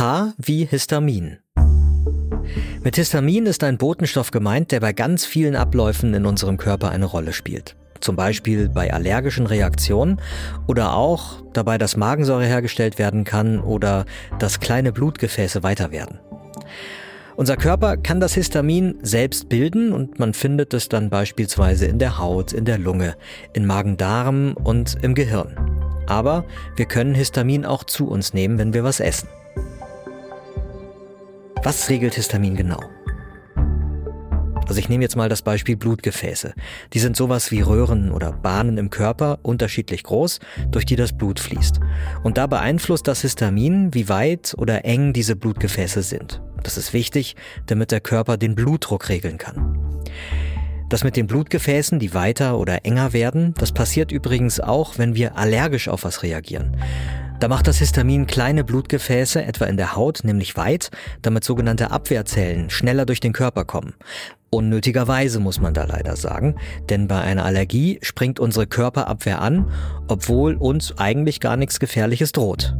H wie Histamin. Mit Histamin ist ein Botenstoff gemeint, der bei ganz vielen Abläufen in unserem Körper eine Rolle spielt. Zum Beispiel bei allergischen Reaktionen oder auch dabei, dass Magensäure hergestellt werden kann oder dass kleine Blutgefäße weiter werden. Unser Körper kann das Histamin selbst bilden und man findet es dann beispielsweise in der Haut, in der Lunge, in Magen-Darm und im Gehirn. Aber wir können Histamin auch zu uns nehmen, wenn wir was essen. Was regelt Histamin genau? Also ich nehme jetzt mal das Beispiel Blutgefäße. Die sind sowas wie Röhren oder Bahnen im Körper, unterschiedlich groß, durch die das Blut fließt. Und da beeinflusst das Histamin, wie weit oder eng diese Blutgefäße sind. Das ist wichtig, damit der Körper den Blutdruck regeln kann. Das mit den Blutgefäßen, die weiter oder enger werden, das passiert übrigens auch, wenn wir allergisch auf was reagieren. Da macht das Histamin kleine Blutgefäße, etwa in der Haut, nämlich weit, damit sogenannte Abwehrzellen schneller durch den Körper kommen. Unnötigerweise muss man da leider sagen, denn bei einer Allergie springt unsere Körperabwehr an, obwohl uns eigentlich gar nichts Gefährliches droht.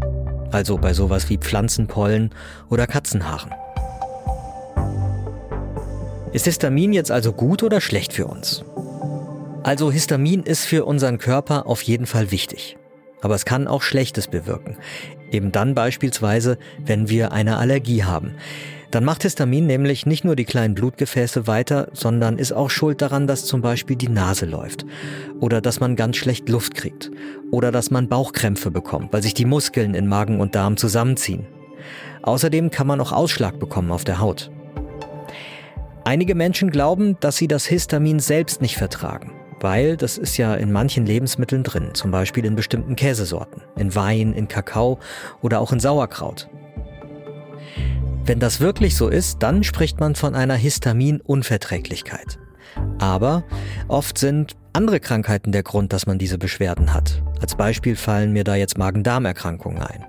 Also bei sowas wie Pflanzenpollen oder Katzenhaaren. Ist Histamin jetzt also gut oder schlecht für uns? Also Histamin ist für unseren Körper auf jeden Fall wichtig. Aber es kann auch Schlechtes bewirken. Eben dann beispielsweise, wenn wir eine Allergie haben. Dann macht Histamin nämlich nicht nur die kleinen Blutgefäße weiter, sondern ist auch schuld daran, dass zum Beispiel die Nase läuft. Oder dass man ganz schlecht Luft kriegt. Oder dass man Bauchkrämpfe bekommt, weil sich die Muskeln in Magen und Darm zusammenziehen. Außerdem kann man auch Ausschlag bekommen auf der Haut. Einige Menschen glauben, dass sie das Histamin selbst nicht vertragen weil das ist ja in manchen Lebensmitteln drin, zum Beispiel in bestimmten Käsesorten, in Wein, in Kakao oder auch in Sauerkraut. Wenn das wirklich so ist, dann spricht man von einer Histaminunverträglichkeit. Aber oft sind andere Krankheiten der Grund, dass man diese Beschwerden hat. Als Beispiel fallen mir da jetzt Magen-Darm-Erkrankungen ein.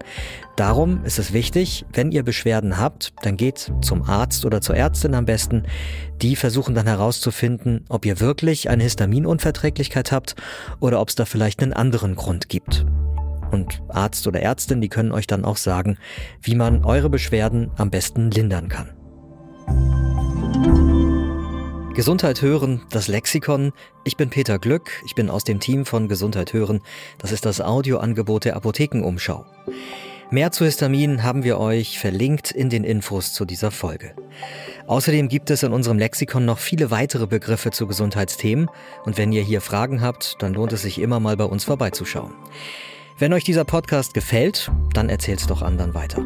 Darum ist es wichtig, wenn ihr Beschwerden habt, dann geht zum Arzt oder zur Ärztin am besten. Die versuchen dann herauszufinden, ob ihr wirklich eine Histaminunverträglichkeit habt oder ob es da vielleicht einen anderen Grund gibt. Und Arzt oder Ärztin, die können euch dann auch sagen, wie man eure Beschwerden am besten lindern kann. Gesundheit hören, das Lexikon. Ich bin Peter Glück, ich bin aus dem Team von Gesundheit hören. Das ist das Audioangebot der Apothekenumschau. Mehr zu Histamin haben wir euch verlinkt in den Infos zu dieser Folge. Außerdem gibt es in unserem Lexikon noch viele weitere Begriffe zu Gesundheitsthemen und wenn ihr hier Fragen habt, dann lohnt es sich immer mal bei uns vorbeizuschauen. Wenn euch dieser Podcast gefällt, dann erzählt's doch anderen weiter.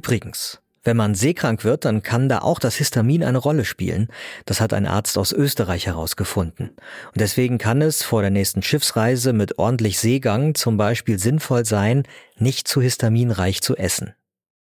Übrigens, wenn man seekrank wird, dann kann da auch das Histamin eine Rolle spielen. Das hat ein Arzt aus Österreich herausgefunden. Und deswegen kann es vor der nächsten Schiffsreise mit ordentlich Seegang zum Beispiel sinnvoll sein, nicht zu histaminreich zu essen.